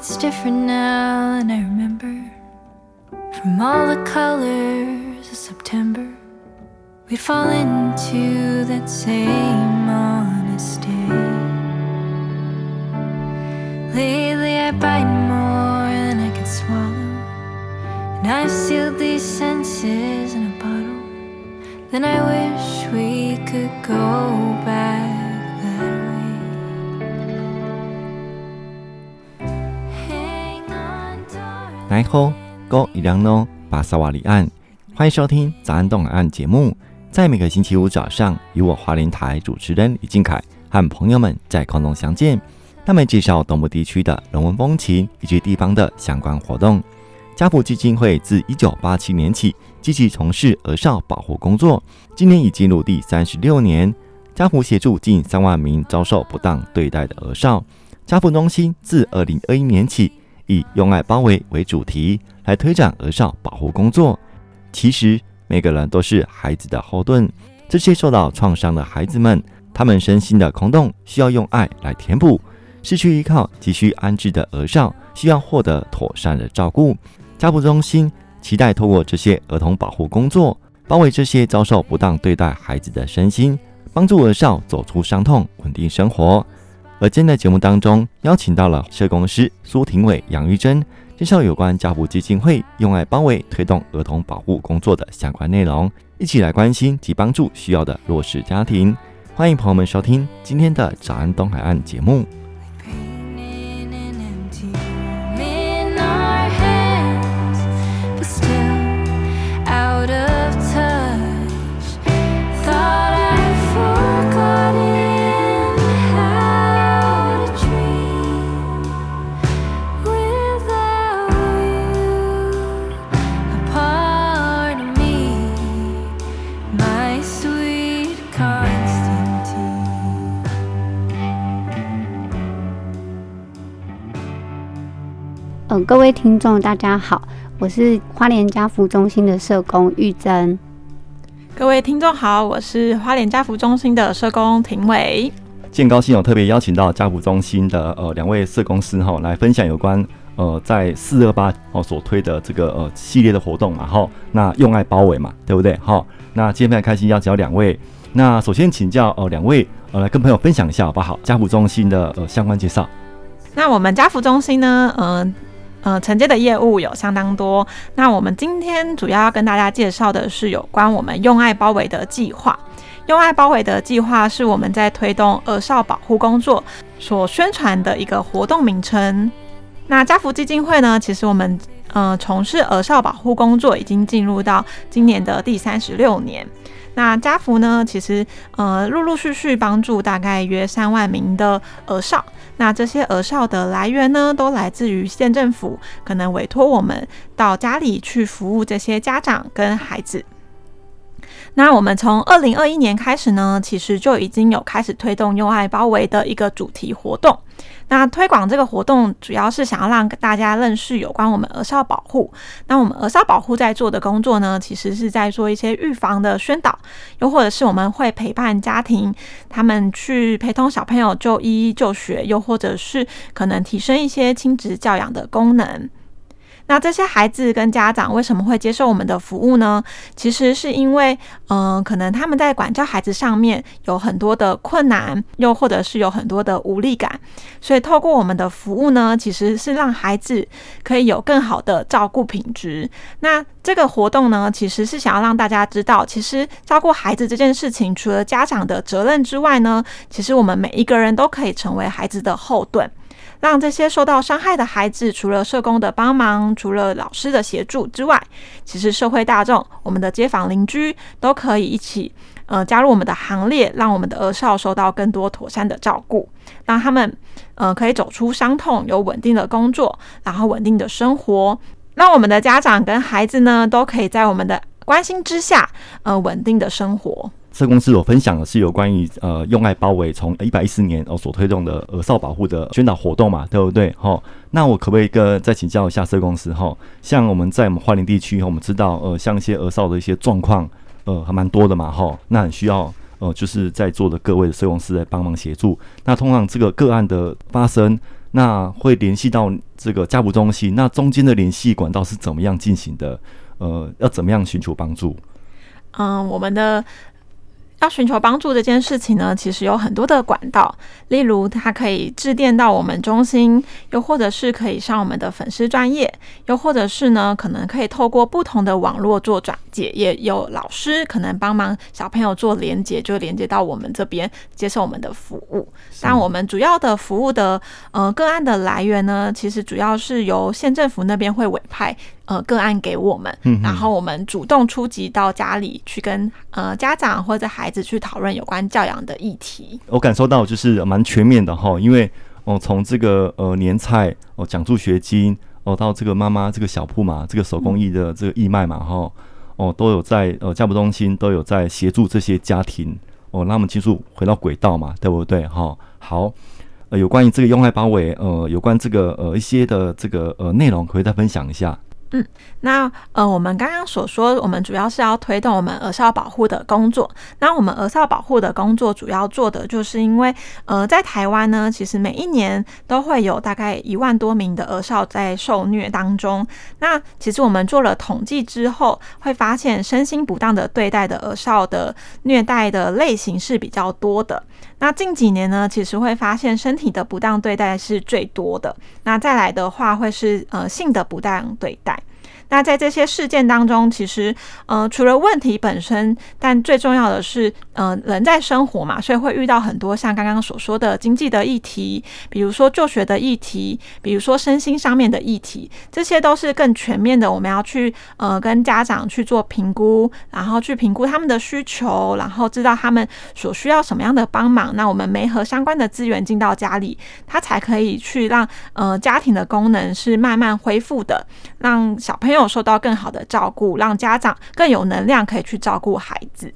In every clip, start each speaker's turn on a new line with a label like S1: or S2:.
S1: it's different now than I remember. From all the colors of September, we'd fall into that same honest day. Lately, I bite more than I can swallow, and I've sealed these senses in a bottle. Then I wish we could go back darling.
S2: 然后，Go 伊良诺巴萨瓦里岸，欢迎收听早安东海岸节目。在每个星期五早上，与我花莲台主持人李俊凯和朋友们在空中相见，他们介绍东部地区的人文风情以及地方的相关活动。家福基金会自一九八七年起积极从事儿少保护工作，今年已进入第三十六年。家福协助近三万名遭受不当对待的儿少。家福中心自二零二一年起，以“用爱包围”为主题来推展儿少保护工作。其实每个人都是孩子的后盾，这些受到创伤的孩子们，他们身心的空洞需要用爱来填补。失去依靠、急需安置的儿少需要获得妥善的照顾。家福中心期待透过这些儿童保护工作，包围这些遭受不当对待孩子的身心，帮助儿少走出伤痛，稳定生活。而今天的节目当中，邀请到了社工师苏廷伟、杨玉珍，介绍有关家福基金会用爱包围推动儿童保护工作的相关内容，一起来关心及帮助需要的弱势家庭。欢迎朋友们收听今天的早安东海岸节目。
S3: 各位听众，大家好，我是花莲家福中心的社工玉珍。
S4: 各位听众好，我是花莲家福中心的社工庭
S2: 伟。建高兴有特别邀请到家福中心的呃两位社工师哈，来分享有关呃在四二八哦所推的这个呃系列的活动嘛哈，那用爱包围嘛，对不对哈？那今天非常开心邀请到两位，那首先请教呃两位呃来跟朋友分享一下好不好？家福中心的呃相关介绍。
S4: 那我们家福中心呢，嗯呃呃承接的业务有相当多。那我们今天主要要跟大家介绍的是有关我们用爱包围的计划。用爱包围的计划是我们在推动儿少保护工作所宣传的一个活动名称。那家福基金会呢，其实我们呃从事儿少保护工作已经进入到今年的第三十六年。那家福呢，其实呃陆陆续续帮助大概约三万名的儿少。那这些儿少的来源呢，都来自于县政府，可能委托我们到家里去服务这些家长跟孩子。那我们从二零二一年开始呢，其实就已经有开始推动用爱包围的一个主题活动。那推广这个活动，主要是想要让大家认识有关我们儿少保护。那我们儿少保护在做的工作呢，其实是在做一些预防的宣导，又或者是我们会陪伴家庭，他们去陪同小朋友就医就学，又或者是可能提升一些亲职教养的功能。那这些孩子跟家长为什么会接受我们的服务呢？其实是因为，嗯、可能他们在管教孩子上面有很多的困难，又或者是有很多的无力感，所以透过我们的服务呢，其实是让孩子可以有更好的照顾品质。那这个活动呢，其实是想要让大家知道，其实照顾孩子这件事情，除了家长的责任之外呢，其实我们每一个人都可以成为孩子的后盾。让这些受到伤害的孩子，除了社工的帮忙，除了老师的协助之外，其实社会大众、我们的街坊邻居都可以一起，呃，加入我们的行列，让我们的儿少受到更多妥善的照顾，让他们，呃，可以走出伤痛，有稳定的工作，然后稳定的生活。让我们的家长跟孩子呢，都可以在我们的关心之下，呃，稳定的生活。
S2: 社工师所分享的是有关于呃用爱包围从一百一十年哦所推动的儿少保护的宣导活动嘛，对不对？哈，那我可不可以跟再请教一下社工师哈？像我们在我们花莲地区，我们知道呃像一些儿少的一些状况，呃还蛮多的嘛，哈，那很需要呃就是在座的各位的社工师来帮忙协助。那通常这个个案的发生，那会联系到这个家扶中心，那中间的联系管道是怎么样进行的？呃，要怎么样寻求帮助？
S4: 嗯，我们的。要寻求帮助这件事情呢，其实有很多的管道，例如它可以致电到我们中心，又或者是可以上我们的粉丝专业，又或者是呢，可能可以透过不同的网络做转介，也有老师可能帮忙小朋友做连接，就连接到我们这边接受我们的服务。但我们主要的服务的呃个案的来源呢，其实主要是由县政府那边会委派。呃，个案给我们，然后我们主动出击到家里去跟呃家长或者孩子去讨论有关教养的议题。
S2: 我感受到就是蛮全面的哈，因为哦从这个呃年菜哦奖助学金哦到这个妈妈这个小铺嘛，这个手工艺的这个义卖嘛哈哦都有在呃家扶中心都有在协助这些家庭哦，让他们迅速回到轨道嘛，对不对哈？好，呃有关于这个用爱包围呃有关这个呃一些的这个呃内容，可以再分享一下。
S4: 嗯，那呃，我们刚刚所说，我们主要是要推动我们儿少保护的工作。那我们儿少保护的工作主要做的，就是因为呃，在台湾呢，其实每一年都会有大概一万多名的儿少在受虐当中。那其实我们做了统计之后，会发现身心不当的对待的儿少的虐待的类型是比较多的。那近几年呢，其实会发现身体的不当对待是最多的。那再来的话，会是呃性的不当对待。那在这些事件当中，其实，呃，除了问题本身，但最重要的是，呃，人在生活嘛，所以会遇到很多像刚刚所说的经济的议题，比如说就学的议题，比如说身心上面的议题，这些都是更全面的。我们要去，呃，跟家长去做评估，然后去评估他们的需求，然后知道他们所需要什么样的帮忙。那我们没合相关的资源进到家里，他才可以去让，呃，家庭的功能是慢慢恢复的，让小朋友。有受到更好的照顾，让家长更有能量可以去照顾孩子。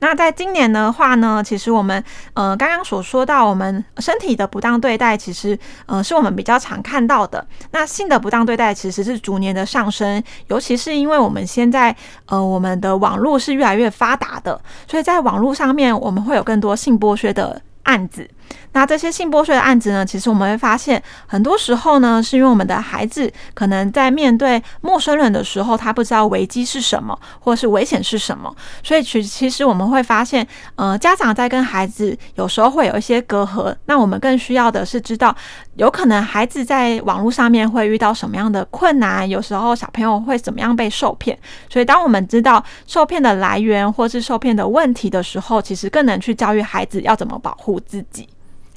S4: 那在今年的话呢，其实我们呃刚刚所说到，我们身体的不当对待，其实呃是我们比较常看到的。那性的不当对待其实是逐年的上升，尤其是因为我们现在呃我们的网络是越来越发达的，所以在网络上面我们会有更多性剥削的案子。那这些性剥削的案子呢，其实我们会发现，很多时候呢，是因为我们的孩子可能在面对陌生人的时候，他不知道危机是什么，或是危险是什么，所以其其实我们会发现，呃，家长在跟孩子有时候会有一些隔阂。那我们更需要的是知道，有可能孩子在网络上面会遇到什么样的困难，有时候小朋友会怎么样被受骗。所以当我们知道受骗的来源或是受骗的问题的时候，其实更能去教育孩子要怎么保护自己。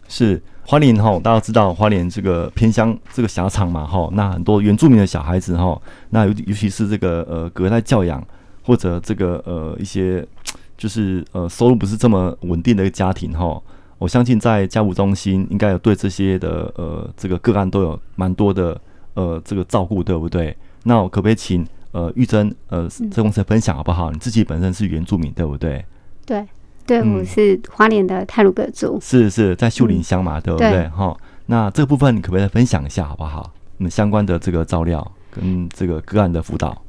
S2: 是花莲哈，大家知道花莲这个偏乡这个狭长嘛哈，那很多原住民的小孩子哈，那尤尤其是这个呃隔代教养或者这个呃一些就是呃收入不是这么稳定的一个家庭哈，我相信在家扶中心应该有对这些的呃这个个案都有蛮多的呃这个照顾，对不对？那我可不可以请呃玉珍呃这公司分享好不好？你自己本身是原住民，对不对？
S3: 对。对，我是花莲的泰鲁阁族，
S2: 嗯、是是在秀林乡嘛，嗯、对不对？哈，那这个部分你可不可以再分享一下，好不好？我们相关的这个照料跟这个个案的辅导。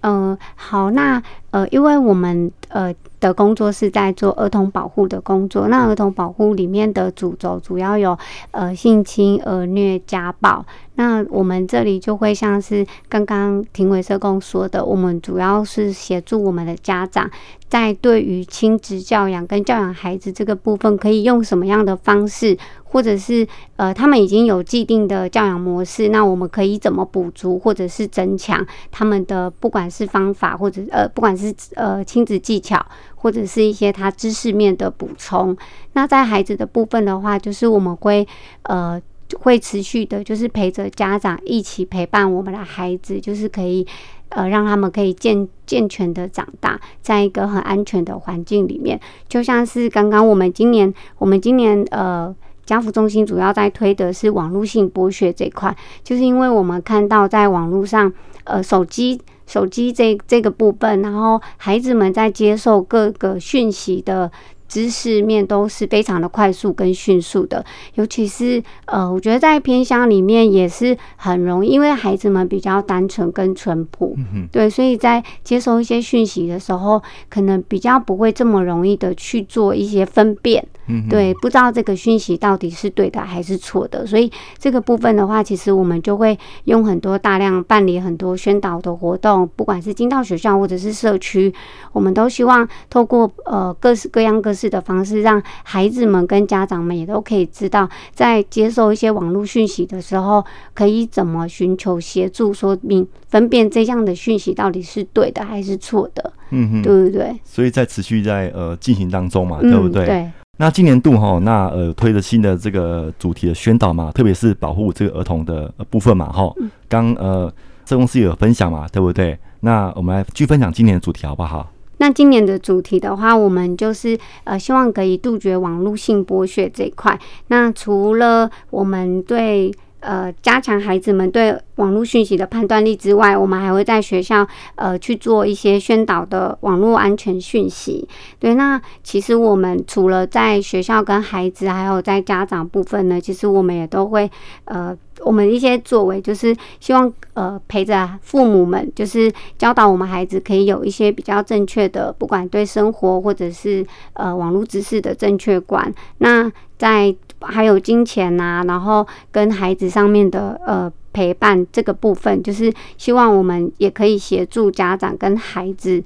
S3: 嗯、呃，好，那呃，因为我们呃的工作是在做儿童保护的工作，那儿童保护里面的主轴主要有呃性侵、儿虐、家暴。那我们这里就会像是刚刚庭玮社工说的，我们主要是协助我们的家长在对于亲子教养跟教养孩子这个部分，可以用什么样的方式，或者是呃他们已经有既定的教养模式，那我们可以怎么补足或者是增强他们的不管是方法或者呃不管是呃亲子技巧或者是一些他知识面的补充。那在孩子的部分的话，就是我们会呃。会持续的，就是陪着家长一起陪伴我们的孩子，就是可以，呃，让他们可以健健全的长大，在一个很安全的环境里面。就像是刚刚我们今年，我们今年呃，家福中心主要在推的是网络性剥削这块，就是因为我们看到在网络上，呃，手机手机这这个部分，然后孩子们在接受各个讯息的。知识面都是非常的快速跟迅速的，尤其是呃，我觉得在偏乡里面也是很容易，因为孩子们比较单纯跟淳朴，嗯对，所以在接收一些讯息的时候，可能比较不会这么容易的去做一些分辨。嗯，对，不知道这个讯息到底是对的还是错的，所以这个部分的话，其实我们就会用很多大量办理很多宣导的活动，不管是进到学校或者是社区，我们都希望透过呃各式各样各式的方式，让孩子们跟家长们也都可以知道，在接受一些网络讯息的时候，可以怎么寻求协助，说明分辨这样的讯息到底是对的还是错的，嗯哼，对不对？
S2: 所以在持续在呃进行当中嘛，对不对？
S3: 嗯，对。
S2: 那今年度哈，那呃推了新的这个主题的宣导嘛，特别是保护这个儿童的部分嘛，哈，刚呃社公司也有分享嘛，对不对？那我们来去分享今年的主题好不好？
S3: 那今年的主题的话，我们就是呃希望可以杜绝网络性剥削这一块。那除了我们对呃加强孩子们对网络讯息的判断力之外，我们还会在学校呃去做一些宣导的网络安全讯息。对，那其实我们除了在学校跟孩子，还有在家长部分呢，其实我们也都会呃，我们一些作为就是希望呃陪着父母们，就是教导我们孩子可以有一些比较正确的，不管对生活或者是呃网络知识的正确观。那在还有金钱呐、啊，然后跟孩子上面的呃。陪伴这个部分，就是希望我们也可以协助家长跟孩子，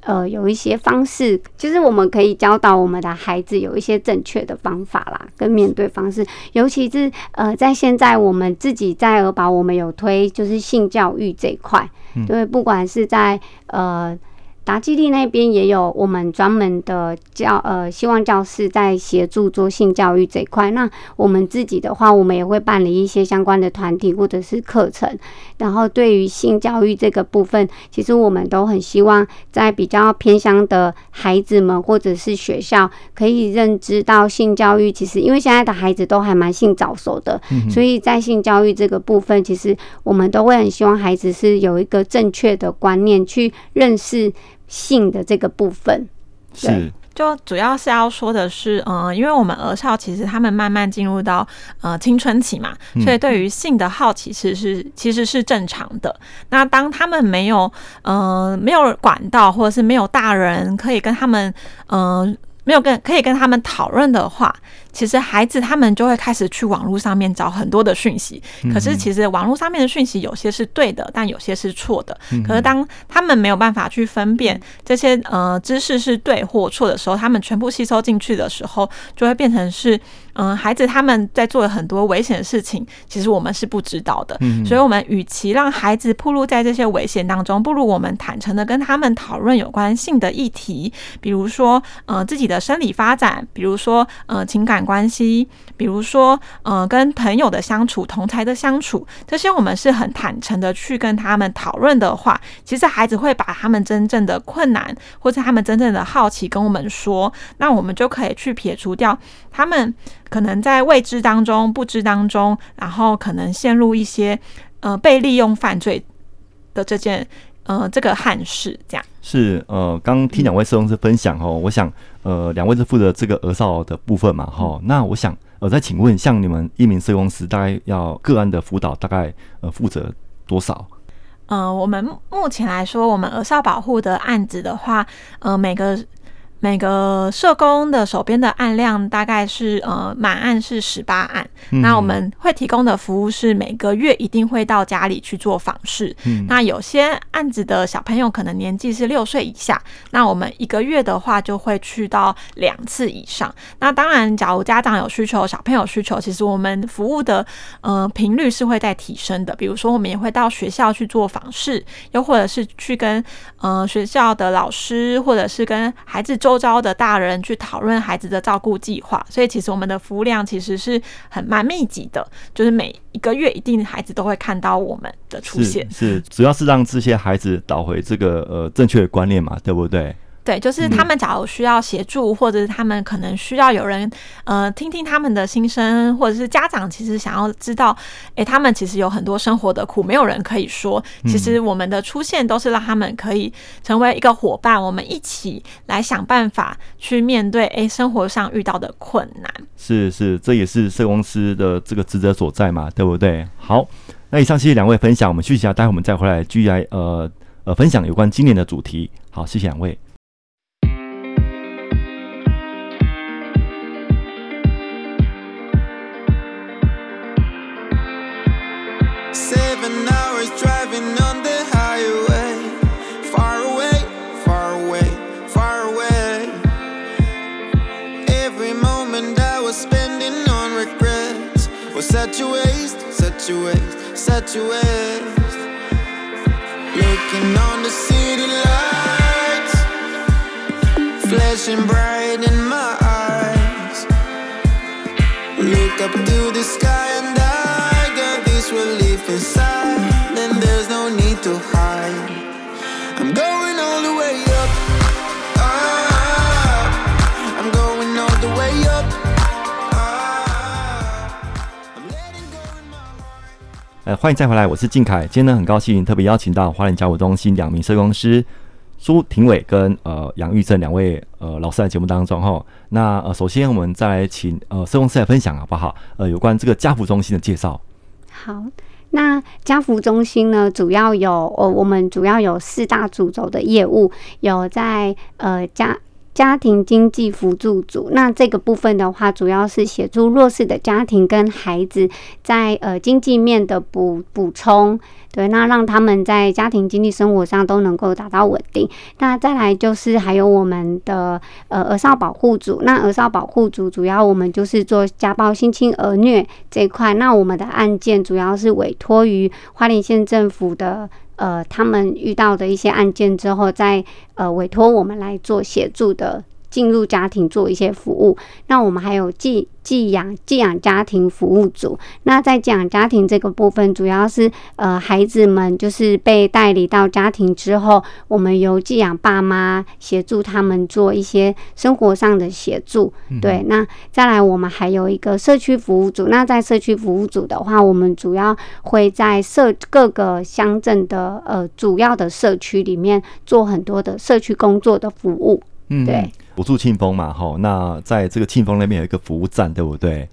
S3: 呃，有一些方式，就是我们可以教导我们的孩子有一些正确的方法啦，跟面对方式。尤其是呃，在现在我们自己在儿保，我们有推就是性教育这一块，对，不管是在呃。达基地那边也有我们专门的教呃希望教室在协助做性教育这一块。那我们自己的话，我们也会办理一些相关的团体或者是课程。然后对于性教育这个部分，其实我们都很希望在比较偏乡的孩子们或者是学校，可以认知到性教育。其实因为现在的孩子都还蛮性早熟的，所以在性教育这个部分，其实我们都会很希望孩子是有一个正确的观念去认识。性的这个部分
S2: 是，
S4: 就主要是要说的是，嗯、呃，因为我们儿少其实他们慢慢进入到呃青春期嘛，所以对于性的好奇其实是其实是正常的。那当他们没有呃没有管道，或者是没有大人可以跟他们嗯。呃没有跟可以跟他们讨论的话，其实孩子他们就会开始去网络上面找很多的讯息。可是其实网络上面的讯息有些是对的，但有些是错的。可是当他们没有办法去分辨这些呃知识是对或错的时候，他们全部吸收进去的时候，就会变成是。嗯，孩子他们在做很多危险的事情，其实我们是不知道的。嗯，所以，我们与其让孩子暴露在这些危险当中，不如我们坦诚的跟他们讨论有关性的议题，比如说，呃，自己的生理发展，比如说，呃，情感关系，比如说，呃，跟朋友的相处、同才的相处，这些我们是很坦诚的去跟他们讨论的话，其实孩子会把他们真正的困难或者他们真正的好奇跟我们说，那我们就可以去撇除掉他们。可能在未知当中、不知当中，然后可能陷入一些呃被利用犯罪的这件呃这个憾事，这样
S2: 是呃，刚听两位社工师分享哦，我想呃两位是负责这个儿少的部分嘛哈、嗯，那我想呃再请问，像你们一名社工师大概要个案的辅导大概呃负责多少？
S4: 呃，我们目前来说，我们儿少保护的案子的话，呃每个。每个社工的手边的案量大概是呃满案是十八案，嗯，那我们会提供的服务是每个月一定会到家里去做访视。嗯，那有些案子的小朋友可能年纪是六岁以下，那我们一个月的话就会去到两次以上。那当然，假如家长有需求，小朋友需求，其实我们服务的呃频率是会在提升的。比如说，我们也会到学校去做访视，又或者是去跟呃学校的老师，或者是跟孩子做。周遭的大人去讨论孩子的照顾计划，所以其实我们的服务量其实是很蛮密集的，就是每一个月一定孩子都会看到我们的出现。
S2: 是，主要是让这些孩子导回这个呃正确的观念嘛，对不对？
S4: 对，就是他们假如需要协助，或者是他们可能需要有人呃听听他们的心声，或者是家长其实想要知道，哎，他们其实有很多生活的苦，没有人可以说。其实我们的出现都是让他们可以成为一个伙伴，我们一起来想办法去面对哎生活上遇到的困难。
S2: 是是，这也是社公司的这个职责所在嘛，对不对？好，那以上谢谢两位分享，我们休息一下，待会我们再回来继续来呃呃分享有关今年的主题。好，谢谢两位。
S5: such a waste, such a waste, such a waste. Looking on the city lights, flashing bright in my eyes. Look up to the sky and I got this relief inside, and there's no need to hide. I'm going all the way up.
S2: 呃，欢迎再回来，我是靖凯。今天呢，很高兴特别邀请到花莲家扶中心两名社工师苏庭伟跟呃杨玉正两位呃老师在节目当中哈。那呃，首先我们再来请呃社工师来分享好不好？呃，有关这个家服中心的介绍。
S3: 好，那家服中心呢，主要有呃，我们主要有四大主轴的业务，有在呃家。家庭经济辅助组，那这个部分的话，主要是协助弱势的家庭跟孩子在呃经济面的补补充，对，那让他们在家庭经济生活上都能够达到稳定。那再来就是还有我们的呃儿少保护组，那儿少保护组主要我们就是做家暴、性侵、儿虐这一块。那我们的案件主要是委托于花莲县政府的。呃，他们遇到的一些案件之后，再呃委托我们来做协助的。进入家庭做一些服务，那我们还有寄寄养寄养家庭服务组。那在寄养家庭这个部分，主要是呃孩子们就是被带离到家庭之后，我们由寄养爸妈协助他们做一些生活上的协助。嗯、对，那再来我们还有一个社区服务组。那在社区服务组的话，我们主要会在社各个乡镇的呃主要的社区里面做很多的社区工作的服务。嗯，对。
S2: 我住庆丰嘛，吼，那在这个庆丰那边有一个服务站，对不对？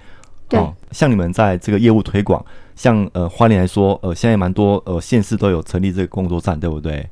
S3: 对。
S2: 像你们在这个业务推广，像呃花莲来说，呃，现在蛮多呃县市都有成立这个工作站，对不对？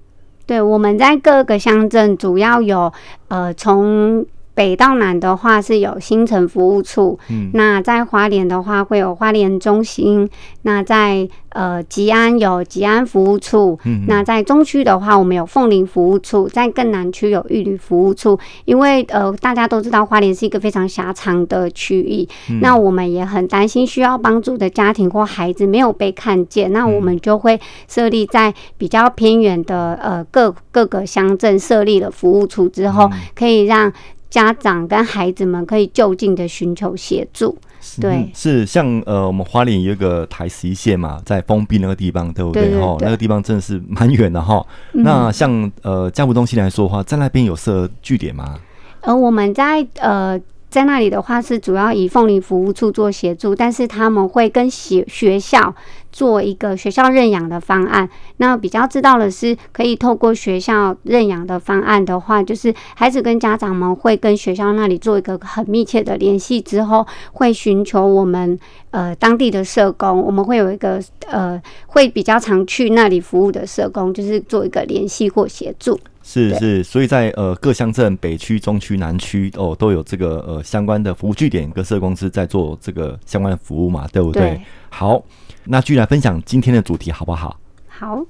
S3: 对，我们在各个乡镇主要有呃从。北到南的话是有新城服务处，嗯，那在花莲的话会有花莲中心，那在呃吉安有吉安服务处，嗯，那在中区的话我们有凤林服务处，在更南区有玉里服务处，因为呃大家都知道花莲是一个非常狭长的区域，嗯，那我们也很担心需要帮助的家庭或孩子没有被看见，那我们就会设立在比较偏远的呃各各个乡镇设立了服务处之后，可以让。家长跟孩子们可以就近的寻求协助，对，
S2: 是像呃，我们花莲有一个台十一线嘛，在封闭那个地方，对不对？哈，那个地方真的是蛮远的哈。那像呃，家扶中心来说的话，在那边有设据点吗？
S3: 呃，我们在呃。在那里的话是主要以凤林服务处做协助，但是他们会跟学学校做一个学校认养的方案。那比较知道的是，可以透过学校认养的方案的话，就是孩子跟家长们会跟学校那里做一个很密切的联系，之后会寻求我们呃当地的社工，我们会有一个呃会比较常去那里服务的社工，就是做一个联系或协助。
S2: 是是，所以在呃各乡镇北区、中区、南区哦都有这个呃相关的服务据点跟社公司在做这个相关的服务嘛，对不对？对。好，那继续来分享今天的主题好不好？
S3: 好。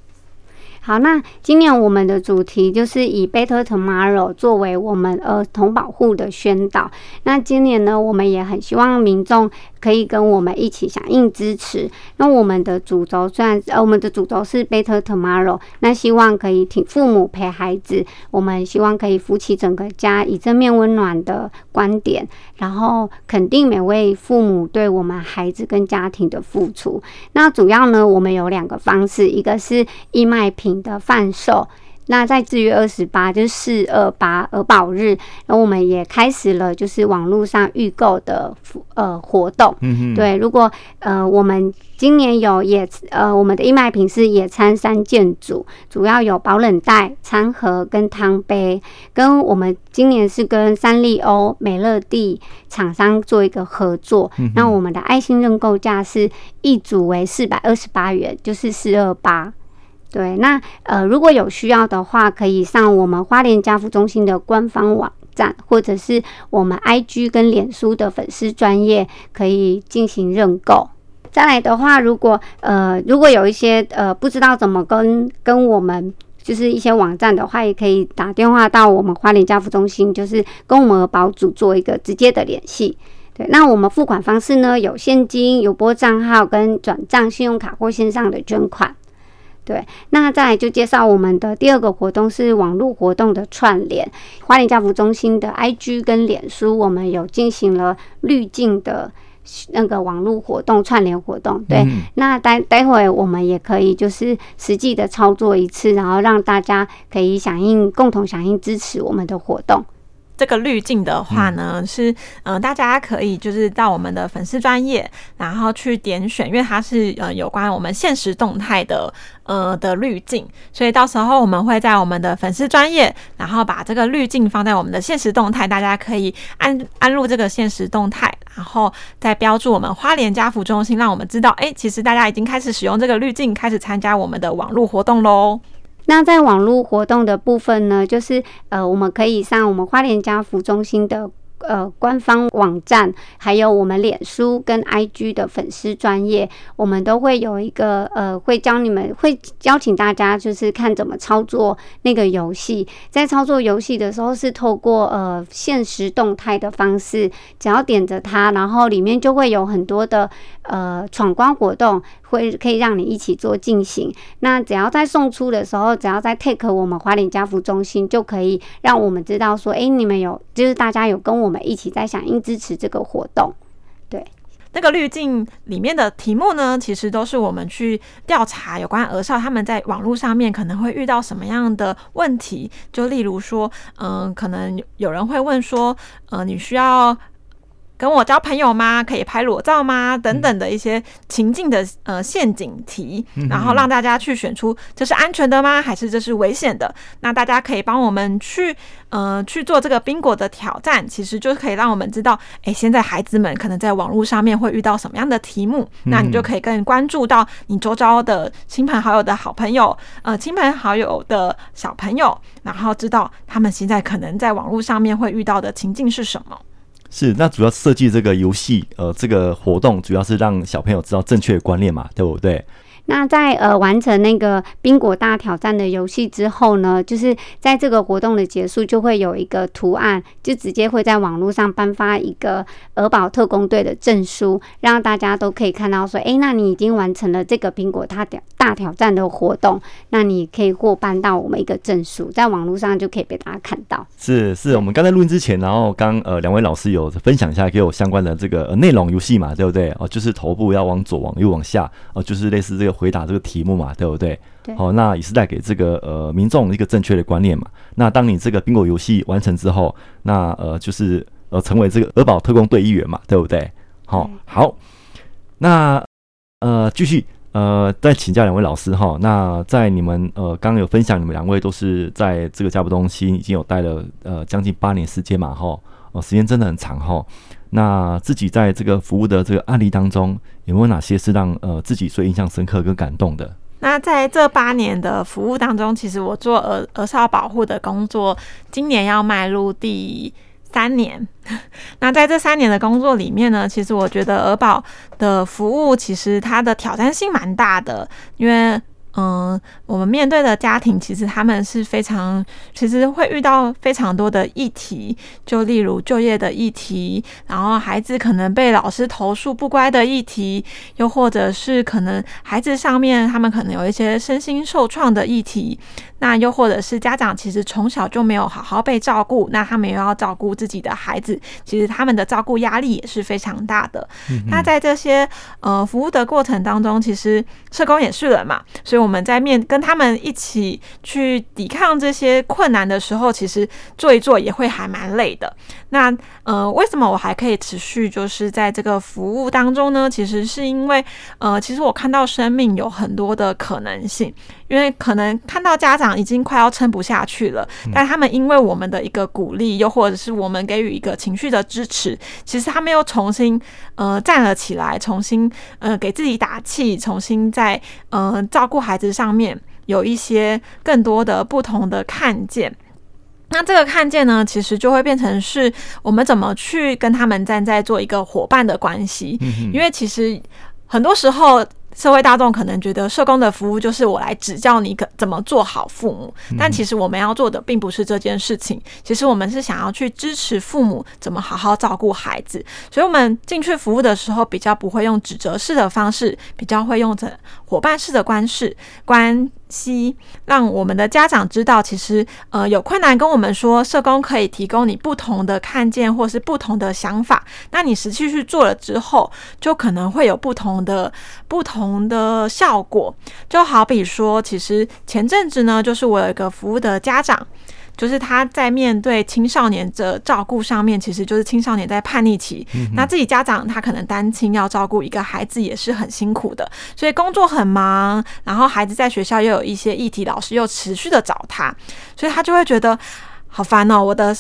S3: 好，那今年我们的主题就是以 Better Tomorrow 作为我们儿童保护的宣导。那今年呢，我们也很希望民众可以跟我们一起响应支持。那我们的主轴虽然呃，我们的主轴是 Better Tomorrow，那希望可以挺父母陪孩子，我们希望可以扶起整个家，以正面温暖的观点，然后肯定每位父母对我们孩子跟家庭的付出。那主要呢，我们有两个方式，一个是义卖品的贩售，那在至月二十八，就是四二八儿保日，然后我们也开始了就是网络上预购的呃活动。嗯哼，对，如果呃我们今年有野呃我们的义卖品是野餐三件组，主要有保冷袋、餐盒跟汤杯，跟我们今年是跟三丽鸥、美乐蒂厂商做一个合作。嗯，那我们的爱心认购价是一组为四百二十八元，就是四二八。对，那呃，如果有需要的话，可以上我们花莲家福中心的官方网站，或者是我们 IG 跟脸书的粉丝专页，可以进行认购。再来的话，如果呃，如果有一些呃不知道怎么跟跟我们就是一些网站的话，也可以打电话到我们花莲家福中心，就是跟我们儿保主做一个直接的联系。对，那我们付款方式呢，有现金、有拨账号跟转账、信用卡或线上的捐款。对，那再来就介绍我们的第二个活动是网络活动的串联，花莲家福中心的 IG 跟脸书，我们有进行了滤镜的那个网络活动串联活动。对，嗯、那待待会我们也可以就是实际的操作一次，然后让大家可以响应，共同响应支持我们的活动。
S4: 这个滤镜的话呢，嗯、是嗯、呃，大家可以就是到我们的粉丝专业，然后去点选，因为它是呃有关我们现实动态的呃的滤镜，所以到时候我们会在我们的粉丝专业，然后把这个滤镜放在我们的现实动态，大家可以按按入这个现实动态，然后再标注我们花莲家福中心，让我们知道，哎，其实大家已经开始使用这个滤镜，开始参加我们的网络活动喽。
S3: 那在网络活动的部分呢，就是呃，我们可以上我们花莲家福中心的。呃，官方网站还有我们脸书跟 IG 的粉丝专页，我们都会有一个呃，会教你们，会邀请大家就是看怎么操作那个游戏。在操作游戏的时候，是透过呃限时动态的方式，只要点着它，然后里面就会有很多的呃闯关活动，会可以让你一起做进行。那只要在送出的时候，只要在 take 我们华联家福中心，就可以让我们知道说，哎、你们有就是大家有跟我们。一起在响应支持这个活动，对。
S4: 那个滤镜里面的题目呢，其实都是我们去调查有关儿少他们在网络上面可能会遇到什么样的问题。就例如说，嗯、可能有人会问说，呃，你需要。跟我交朋友吗？可以拍裸照吗？等等的一些情境的呃陷阱题，然后让大家去选出这是安全的吗？还是这是危险的？那大家可以帮我们去呃去做这个宾果的挑战，其实就可以让我们知道，哎，现在孩子们可能在网络上面会遇到什么样的题目，那你就可以更关注到你周遭的亲朋好友的好朋友，呃，亲朋好友的小朋友，然后知道他们现在可能在网络上面会遇到的情境是什么。
S2: 是，那主要设计这个游戏，呃，这个活动主要是让小朋友知道正确的观念嘛，对不对？
S3: 那在呃完成那个宾果大挑战的游戏之后呢，就是在这个活动的结束，就会有一个图案，就直接会在网络上颁发一个儿保特工队的证书，让大家都可以看到说，哎，那你已经完成了这个宾果大挑大挑战的活动，那你可以获颁到我们一个证书，在网络上就可以被大家看到。
S2: 是是，我们刚才录音之前，然后刚呃两位老师有分享一下给我相关的这个内容游戏嘛，对不对？哦，就是头部要往左，往右，往下，哦，就是类似这个。回答这个题目嘛，对不对？
S3: 对。
S2: 好，那也是带给这个呃民众一个正确的观念嘛。那当你这个宾果游戏完成之后，那呃就是呃成为这个儿保特工队一员嘛，对不对？好，好。那呃继续呃再请教两位老师哈。那在你们呃刚刚有分享，你们两位都是在这个家福中心已经有待了呃将近八年时间嘛，哈，哦时间真的很长哈。那自己在这个服务的这个案例当中，有没有哪些是让呃自己最印象深刻跟感动的？
S4: 那在这八年的服务当中，其实我做儿儿少保护的工作，今年要迈入第三年。那在这三年的工作里面呢，其实我觉得儿保的服务其实它的挑战性蛮大的，因为。嗯，我们面对的家庭其实他们是非常，其实会遇到非常多的议题，就例如就业的议题，然后孩子可能被老师投诉不乖的议题，又或者是可能孩子上面他们可能有一些身心受创的议题。那又或者是家长其实从小就没有好好被照顾，那他们又要照顾自己的孩子，其实他们的照顾压力也是非常大的。嗯、那在这些呃服务的过程当中，其实社工也是人嘛，所以我们在面跟他们一起去抵抗这些困难的时候，其实做一做也会还蛮累的。那呃，为什么我还可以持续就是在这个服务当中呢？其实是因为呃，其实我看到生命有很多的可能性。因为可能看到家长已经快要撑不下去了，但他们因为我们的一个鼓励，又或者是我们给予一个情绪的支持，其实他们又重新呃站了起来，重新呃给自己打气，重新在呃照顾孩子上面有一些更多的不同的看见。那这个看见呢，其实就会变成是我们怎么去跟他们站在做一个伙伴的关系，因为其实很多时候。社会大众可能觉得社工的服务就是我来指教你可怎么做好父母，但其实我们要做的并不是这件事情。其实我们是想要去支持父母怎么好好照顾孩子，所以我们进去服务的时候比较不会用指责式的方式，比较会用着伙伴式的关系关。息，让我们的家长知道，其实呃有困难跟我们说，社工可以提供你不同的看见或是不同的想法。那你实际去做了之后，就可能会有不同的不同的效果。就好比说，其实前阵子呢，就是我有一个服务的家长。就是他在面对青少年的照顾上面，其实就是青少年在叛逆期，嗯、那自己家长他可能单亲要照顾一个孩子也是很辛苦的，所以工作很忙，然后孩子在学校又有一些议题，老师又持续的找他，所以他就会觉得。好烦哦！我的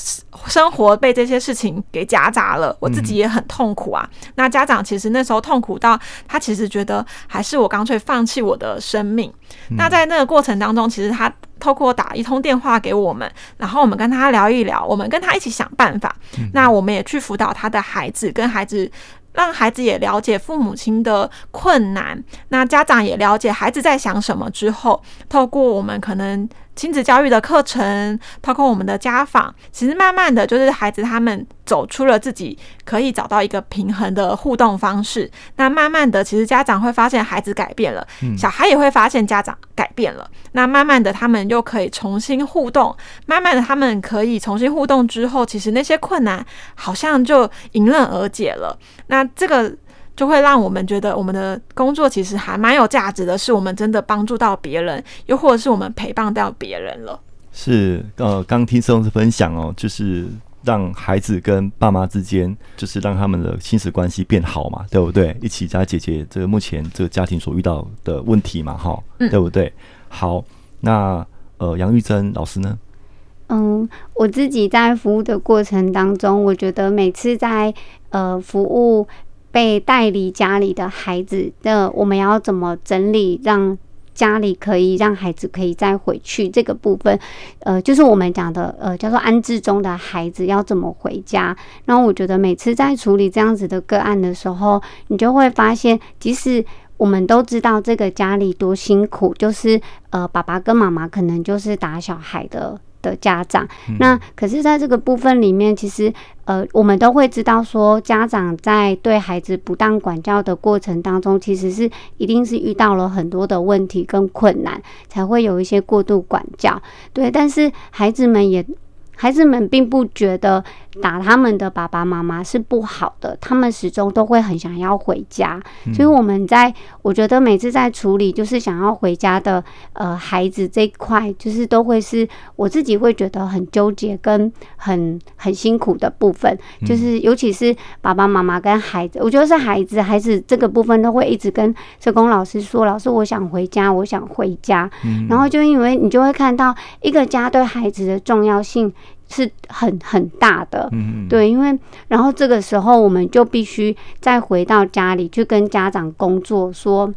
S4: 生活被这些事情给夹杂了，我自己也很痛苦啊。嗯、那家长其实那时候痛苦到，他其实觉得还是我干脆放弃我的生命。嗯、那在那个过程当中，其实他透过打一通电话给我们，然后我们跟他聊一聊，我们跟他一起想办法。嗯、那我们也去辅导他的孩子，跟孩子。让孩子也了解父母亲的困难，那家长也了解孩子在想什么之后，透过我们可能亲子教育的课程，包括我们的家访，其实慢慢的就是孩子他们走出了自己可以找到一个平衡的互动方式。那慢慢的，其实家长会发现孩子改变了，小孩也会发现家长改变了。那慢慢的，他们又可以重新互动。慢慢的，他们可以重新互动之后，其实那些困难好像就迎刃而解了。那这个就会让我们觉得我们的工作其实还蛮有价值的，是我们真的帮助到别人，又或者是我们陪伴到别人了。
S2: 是，呃，刚听社工师分享哦，就是让孩子跟爸妈之间，就是让他们的亲子关系变好嘛，对不对？一起在解决这个目前这个家庭所遇到的问题嘛，哈，对不对？好，那呃，杨玉珍老师呢？
S3: 嗯，我自己在服务的过程当中，我觉得每次在呃服务被带离家里的孩子的，我们要怎么整理，让家里可以让孩子可以再回去这个部分，呃，就是我们讲的呃叫做安置中的孩子要怎么回家。然后我觉得每次在处理这样子的个案的时候，你就会发现，即使我们都知道这个家里多辛苦，就是呃爸爸跟妈妈可能就是打小孩的。的家长，那可是在这个部分里面，其实呃，我们都会知道说，家长在对孩子不当管教的过程当中，其实是一定是遇到了很多的问题跟困难，才会有一些过度管教。对，但是孩子们也。孩子们并不觉得打他们的爸爸妈妈是不好的，他们始终都会很想要回家。所以我们在，我觉得每次在处理就是想要回家的呃孩子这一块，就是都会是我自己会觉得很纠结跟很很辛苦的部分。就是尤其是爸爸妈妈跟孩子，我觉得是孩子，孩子这个部分都会一直跟社工老师说：“老师，我想回家，我想回家。”然后就因为你就会看到一个家对孩子的重要性。是很很大的，嗯，对，因为然后这个时候我们就必须再回到家里去跟家长工作说。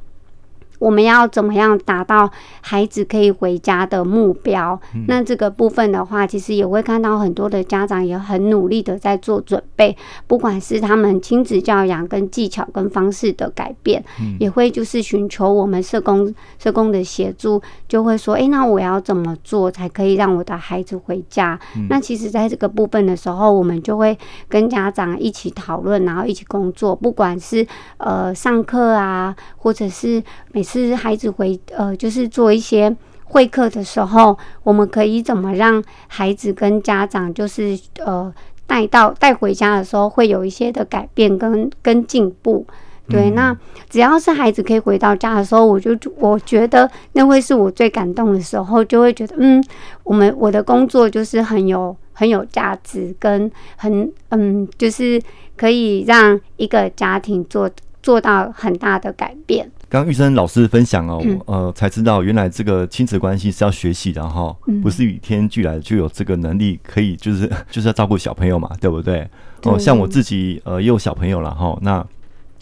S3: 我们要怎么样达到孩子可以回家的目标？那这个部分的话，其实也会看到很多的家长也很努力的在做准备，不管是他们亲子教养跟技巧跟方式的改变，也会就是寻求我们社工社工的协助，就会说，诶，那我要怎么做才可以让我的孩子回家？那其实在这个部分的时候，我们就会跟家长一起讨论，然后一起工作，不管是呃上课啊，或者是每是孩子回呃，就是做一些会客的时候，我们可以怎么让孩子跟家长就是呃带到带回家的时候会有一些的改变跟跟进步。对，那只要是孩子可以回到家的时候，我就我觉得那会是我最感动的时候，就会觉得嗯，我们我的工作就是很有很有价值，跟很嗯，就是可以让一个家庭做做到很大的改变。
S2: 刚玉生老师分享哦，嗯、呃，才知道原来这个亲子关系是要学习的哈，不是与天俱来就有这个能力可以就是 就是要照顾小朋友嘛，对不对？哦、呃，像我自己呃也有小朋友了哈，那。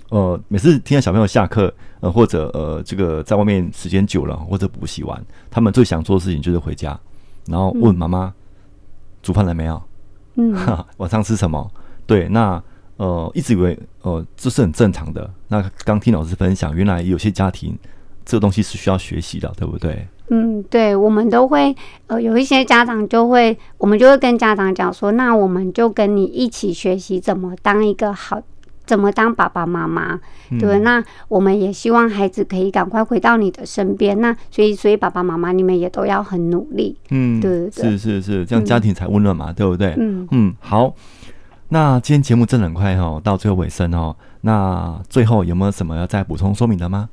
S2: 呃，每次听到小朋友下课，呃，或者呃，这个在外面时间久了，或者补习完，他们最想做的事情就是回家，然后问妈妈、嗯、煮饭了没有？嗯，晚上吃什么？对，那呃，一直以为呃这是很正常的。那刚听老师分享，原来有些家庭这个东西是需要学习的，对不对？
S3: 嗯，对，我们都会呃，有一些家长就会，我们就会跟家长讲说，那我们就跟你一起学习怎么当一个好。怎么当爸爸妈妈？对，那我们也希望孩子可以赶快回到你的身边。那所以，所以爸爸妈妈你们也都要很努力。嗯，对对对，
S2: 是是是，这样家庭才温暖嘛，对不对？嗯嗯，好。那今天节目真的很快哦，到最后尾声哦。那最后有没有什么要再补充说明的吗？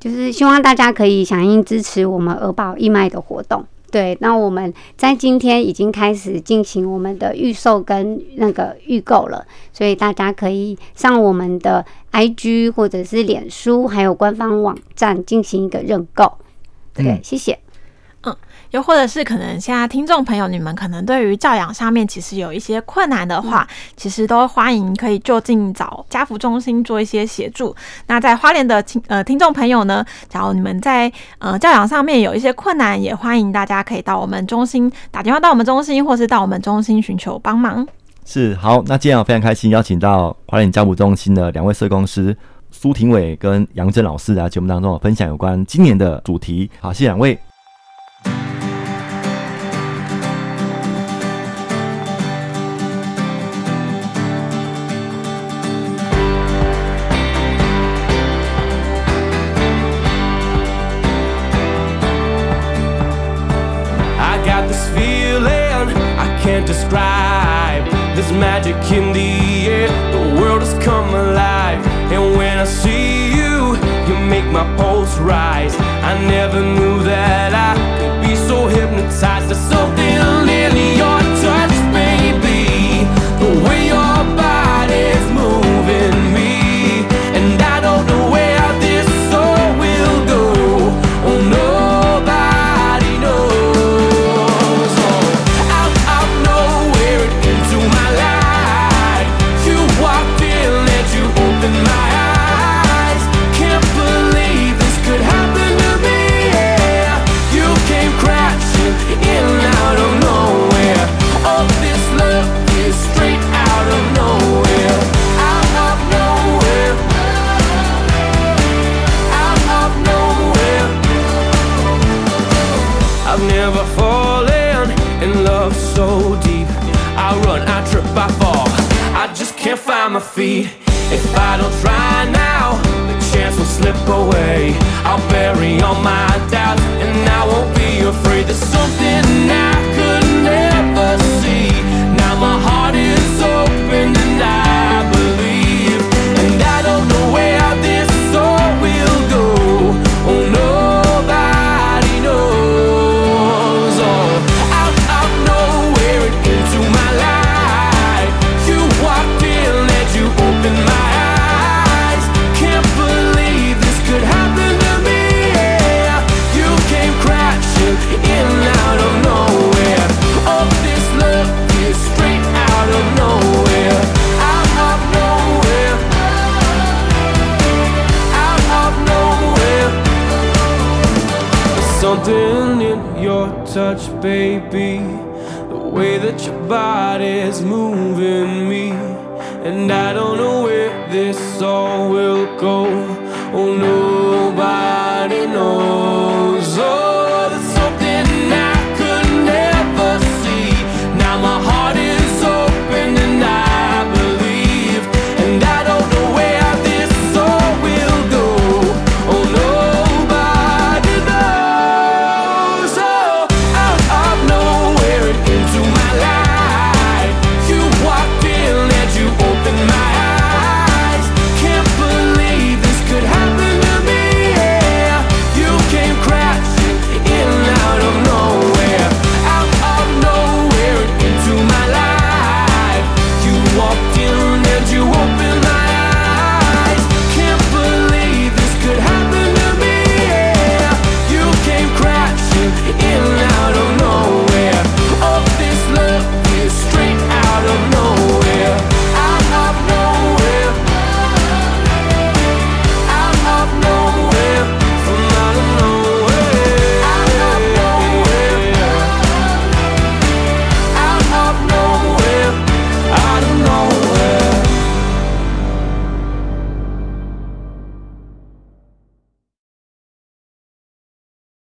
S3: 就是希望大家可以响应支持我们鹅宝义卖的活动。对，那我们在今天已经开始进行我们的预售跟那个预购了，所以大家可以上我们的 IG 或者是脸书，还有官方网站进行一个认购。对，嗯、谢谢。
S6: 嗯。又或者是可能现在听众朋友，你们可能对于教养上面其实有一些困难的话，嗯、其实都欢迎可以就近找家福中心做一些协助。那在花莲的听呃听众朋友呢，假如你们在呃教养上面有一些困难，也欢迎大家可以到我们中心打电话到我们中心，或是到我们中心寻求帮忙。是好，那今天我非常开心邀请到花莲家扶中心的两位社工师苏廷伟跟杨真老师来节目当中分享有关今年的主题。好，谢谢两位。my pulse rise. I never knew that I. away. I'll bury all my